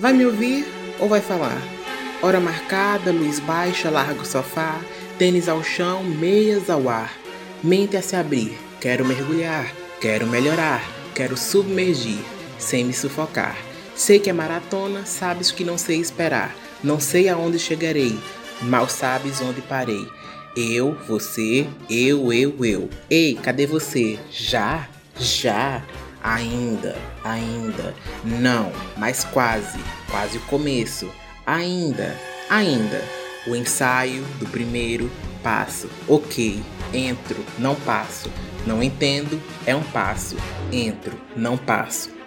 Vai me ouvir ou vai falar? Hora marcada, luz baixa, largo sofá, tênis ao chão, meias ao ar. Mente a se abrir, quero mergulhar, quero melhorar, quero submergir, sem me sufocar. Sei que é maratona, sabes que não sei esperar, não sei aonde chegarei, mal sabes onde parei. Eu, você, eu, eu, eu. Ei, cadê você? Já? Já? Ainda, ainda. Não, mas quase, quase o começo. Ainda, ainda. O ensaio do primeiro passo. Ok, entro, não passo. Não entendo, é um passo. Entro, não passo.